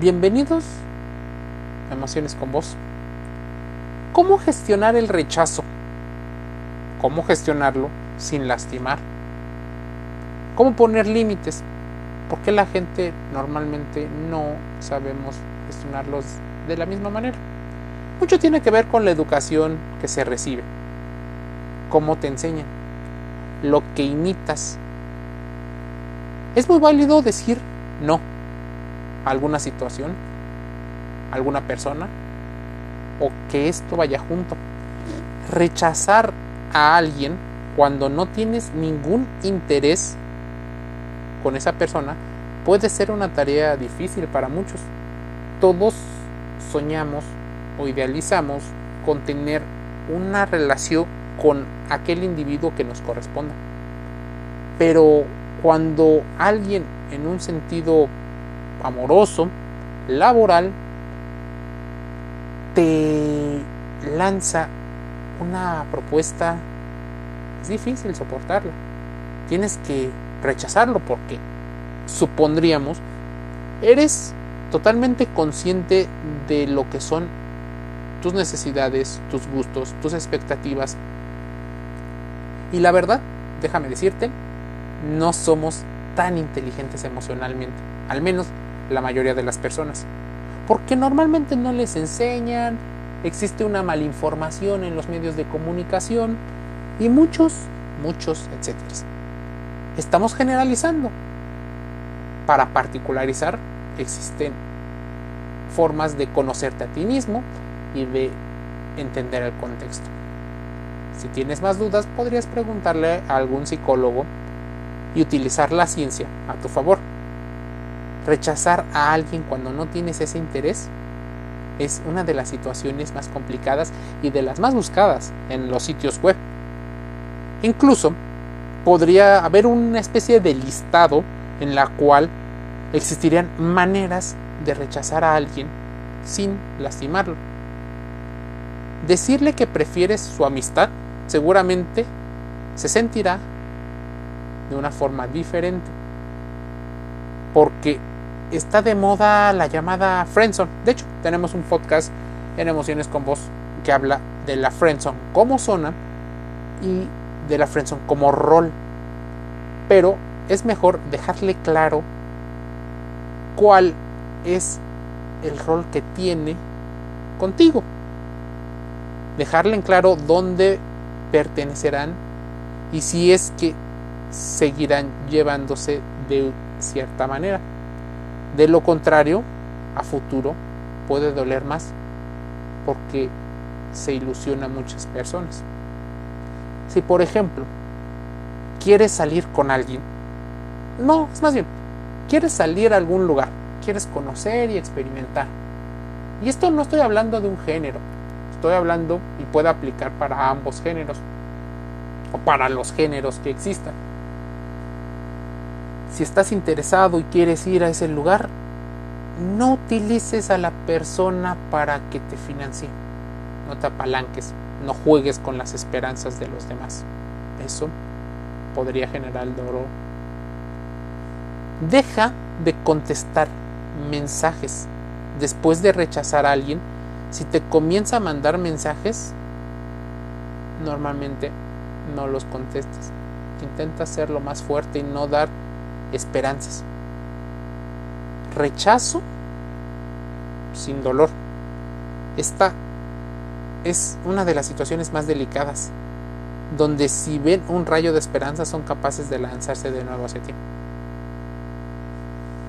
Bienvenidos a Emociones con Vos. ¿Cómo gestionar el rechazo? ¿Cómo gestionarlo sin lastimar? ¿Cómo poner límites? ¿Por qué la gente normalmente no sabemos gestionarlos de la misma manera? Mucho tiene que ver con la educación que se recibe, cómo te enseñan, lo que imitas. Es muy válido decir no alguna situación, alguna persona, o que esto vaya junto. Rechazar a alguien cuando no tienes ningún interés con esa persona puede ser una tarea difícil para muchos. Todos soñamos o idealizamos con tener una relación con aquel individuo que nos corresponda. Pero cuando alguien en un sentido amoroso, laboral, te lanza una propuesta, es difícil soportarla. Tienes que rechazarlo porque supondríamos eres totalmente consciente de lo que son tus necesidades, tus gustos, tus expectativas. Y la verdad, déjame decirte, no somos tan inteligentes emocionalmente, al menos la mayoría de las personas, porque normalmente no les enseñan, existe una malinformación en los medios de comunicación y muchos, muchos, etcétera. Estamos generalizando. Para particularizar, existen formas de conocerte a ti mismo y de entender el contexto. Si tienes más dudas, podrías preguntarle a algún psicólogo y utilizar la ciencia a tu favor. Rechazar a alguien cuando no tienes ese interés es una de las situaciones más complicadas y de las más buscadas en los sitios web. Incluso podría haber una especie de listado en la cual existirían maneras de rechazar a alguien sin lastimarlo. Decirle que prefieres su amistad seguramente se sentirá de una forma diferente. Porque está de moda la llamada friendzone. De hecho, tenemos un podcast en Emociones con Vos que habla de la friendzone como zona y de la friendzone como rol. Pero es mejor dejarle claro cuál es el rol que tiene contigo. Dejarle en claro dónde pertenecerán y si es que seguirán llevándose de cierta manera. De lo contrario, a futuro puede doler más porque se ilusiona a muchas personas. Si por ejemplo quieres salir con alguien, no, es más bien, quieres salir a algún lugar, quieres conocer y experimentar. Y esto no estoy hablando de un género, estoy hablando y puede aplicar para ambos géneros o para los géneros que existan. Si estás interesado y quieres ir a ese lugar, no utilices a la persona para que te financie. No te apalanques, no juegues con las esperanzas de los demás. Eso podría generar dolor. Deja de contestar mensajes después de rechazar a alguien. Si te comienza a mandar mensajes, normalmente no los contestes. Intenta hacerlo más fuerte y no dar esperanzas. Rechazo sin dolor. Esta es una de las situaciones más delicadas, donde si ven un rayo de esperanza son capaces de lanzarse de nuevo hacia ti.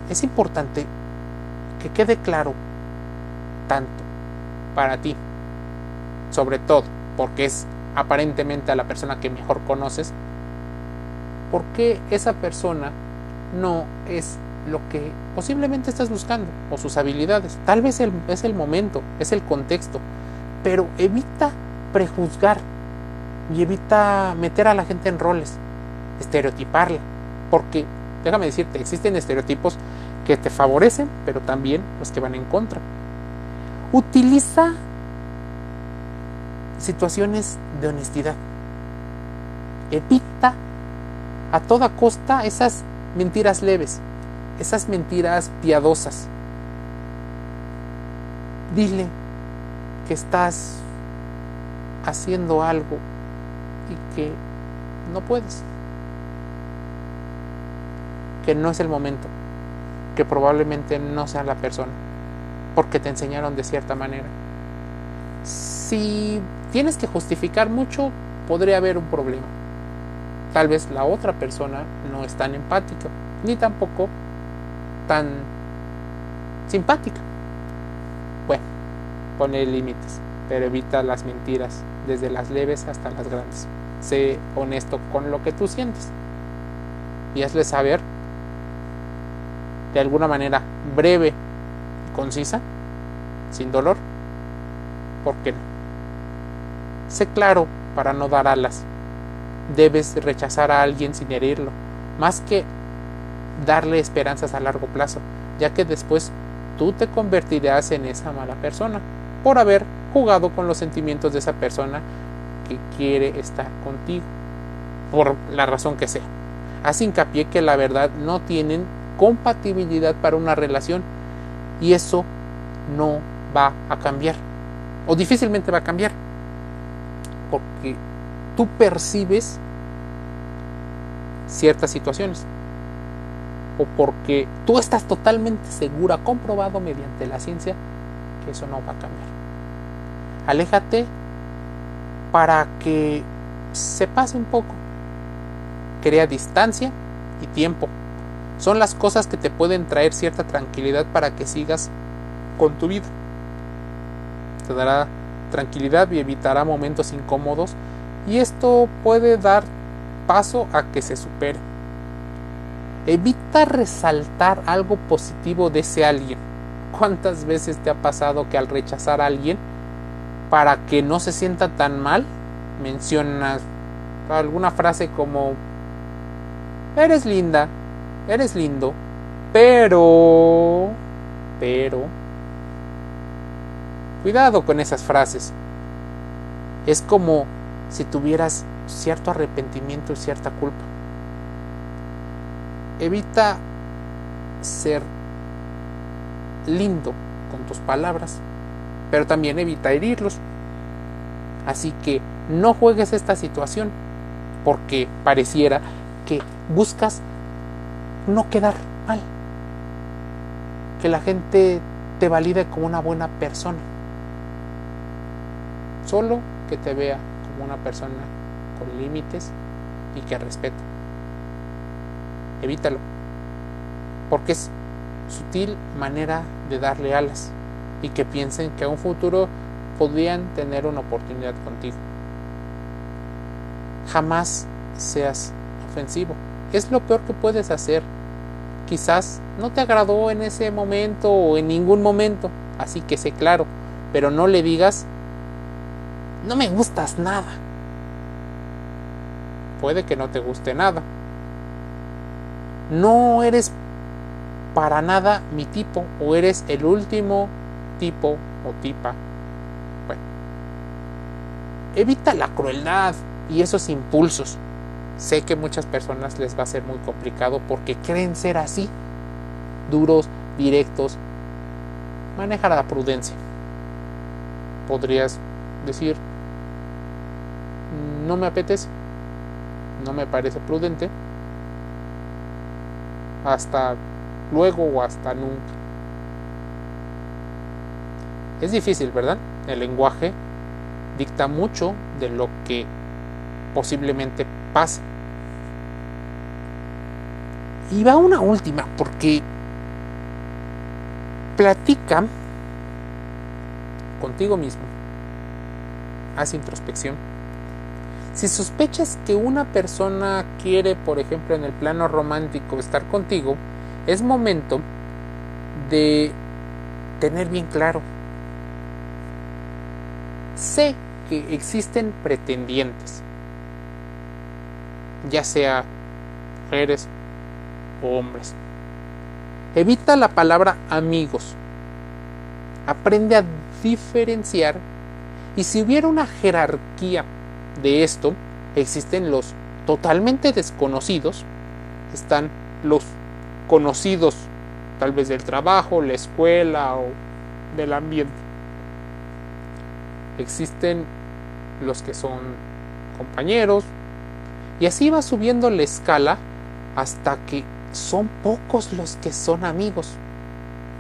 Es importante que quede claro tanto para ti, sobre todo porque es aparentemente a la persona que mejor conoces, porque esa persona no es lo que posiblemente estás buscando o sus habilidades. Tal vez es el momento, es el contexto, pero evita prejuzgar y evita meter a la gente en roles, estereotiparla, porque déjame decirte, existen estereotipos que te favorecen, pero también los que van en contra. Utiliza situaciones de honestidad. Evita a toda costa esas mentiras leves, esas mentiras piadosas. Dile que estás haciendo algo y que no puedes. Que no es el momento. Que probablemente no sea la persona. Porque te enseñaron de cierta manera. Si tienes que justificar mucho, podría haber un problema. Tal vez la otra persona no es tan empática, ni tampoco tan simpática. Bueno, pone límites, pero evita las mentiras, desde las leves hasta las grandes. Sé honesto con lo que tú sientes y hazle saber de alguna manera breve y concisa, sin dolor, ¿por qué no? Sé claro para no dar alas. Debes rechazar a alguien sin herirlo, más que darle esperanzas a largo plazo, ya que después tú te convertirás en esa mala persona por haber jugado con los sentimientos de esa persona que quiere estar contigo, por la razón que sea. Haz hincapié que la verdad no tienen compatibilidad para una relación y eso no va a cambiar o difícilmente va a cambiar porque tú percibes ciertas situaciones o porque tú estás totalmente segura, comprobado mediante la ciencia, que eso no va a cambiar. Aléjate para que se pase un poco. Crea distancia y tiempo. Son las cosas que te pueden traer cierta tranquilidad para que sigas con tu vida. Te dará tranquilidad y evitará momentos incómodos y esto puede dar paso a que se supere. Evita resaltar algo positivo de ese alguien. ¿Cuántas veces te ha pasado que al rechazar a alguien, para que no se sienta tan mal, mencionas alguna frase como, eres linda, eres lindo, pero, pero, Cuidado con esas frases. Es como si tuvieras cierto arrepentimiento y cierta culpa. Evita ser lindo con tus palabras, pero también evita herirlos. Así que no juegues esta situación, porque pareciera que buscas no quedar mal, que la gente te valide como una buena persona solo que te vea una persona con límites y que respeta. Evítalo, porque es sutil manera de darle alas y que piensen que a un futuro podrían tener una oportunidad contigo. Jamás seas ofensivo. Es lo peor que puedes hacer. Quizás no te agradó en ese momento o en ningún momento, así que sé claro, pero no le digas no me gustas nada. Puede que no te guste nada. No eres para nada mi tipo o eres el último tipo o tipa. Bueno, evita la crueldad y esos impulsos. Sé que muchas personas les va a ser muy complicado porque creen ser así, duros, directos. Maneja la prudencia. Podrías decir, no me apetece, no me parece prudente, hasta luego o hasta nunca. Es difícil, ¿verdad? El lenguaje dicta mucho de lo que posiblemente pase. Y va una última, porque platica contigo mismo. Haz introspección si sospechas que una persona quiere, por ejemplo, en el plano romántico estar contigo, es momento de tener bien claro. Sé que existen pretendientes, ya sea mujeres o hombres. Evita la palabra amigos. Aprende a diferenciar y si hubiera una jerarquía de esto existen los totalmente desconocidos, están los conocidos tal vez del trabajo, la escuela o del ambiente. existen los que son compañeros, y así va subiendo la escala hasta que son pocos los que son amigos.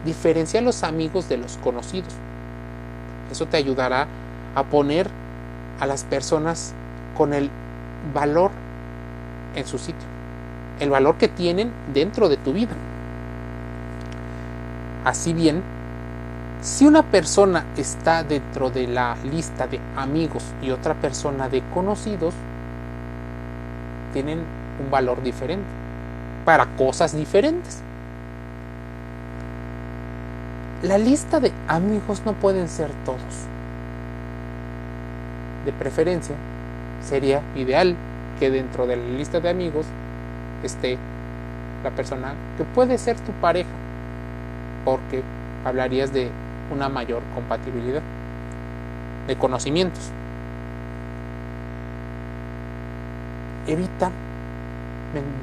Diferencia los amigos de los conocidos. Eso te ayudará a poner a las personas con el valor en su sitio, el valor que tienen dentro de tu vida. Así bien, si una persona está dentro de la lista de amigos y otra persona de conocidos, tienen un valor diferente para cosas diferentes. La lista de amigos no pueden ser todos. De preferencia, sería ideal que dentro de la lista de amigos esté la persona que puede ser tu pareja, porque hablarías de una mayor compatibilidad de conocimientos. Evita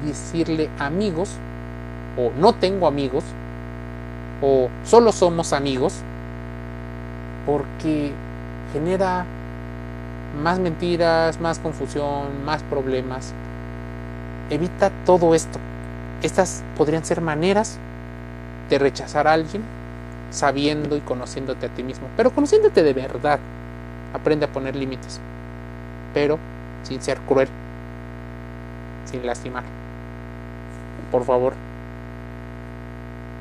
decirle amigos o no tengo amigos o solo somos amigos porque genera más mentiras, más confusión, más problemas. Evita todo esto. Estas podrían ser maneras de rechazar a alguien sabiendo y conociéndote a ti mismo, pero conociéndote de verdad. Aprende a poner límites, pero sin ser cruel, sin lastimar. Por favor.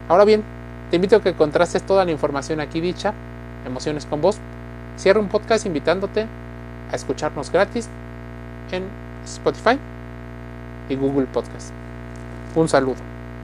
Ahora bien, te invito a que contrastes toda la información aquí dicha, emociones con vos. Cierro un podcast invitándote a escucharnos gratis en Spotify y Google Podcast. Un saludo.